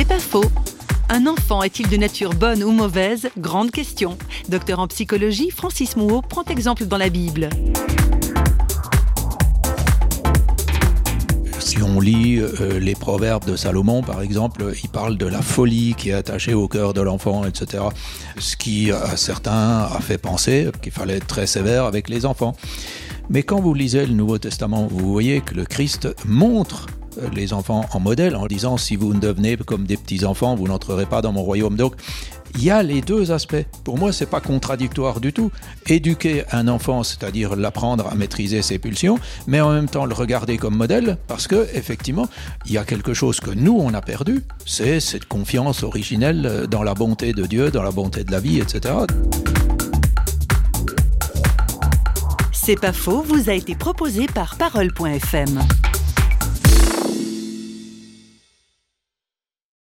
C'est pas faux. Un enfant est-il de nature bonne ou mauvaise? Grande question. Docteur en psychologie, Francis Mouot prend exemple dans la Bible. Si on lit euh, les proverbes de Salomon, par exemple, il parle de la folie qui est attachée au cœur de l'enfant, etc. Ce qui, à certains, a fait penser qu'il fallait être très sévère avec les enfants. Mais quand vous lisez le Nouveau Testament, vous voyez que le Christ montre les enfants en modèle en disant si vous ne devenez comme des petits enfants, vous n'entrerez pas dans mon royaume. Donc il y a les deux aspects. Pour moi, c'est pas contradictoire du tout. Éduquer un enfant, c'est-à-dire l'apprendre à maîtriser ses pulsions, mais en même temps le regarder comme modèle, parce que effectivement, il y a quelque chose que nous on a perdu, c'est cette confiance originelle dans la bonté de Dieu, dans la bonté de la vie, etc. C'est pas faux, vous a été proposé par Parole.fm.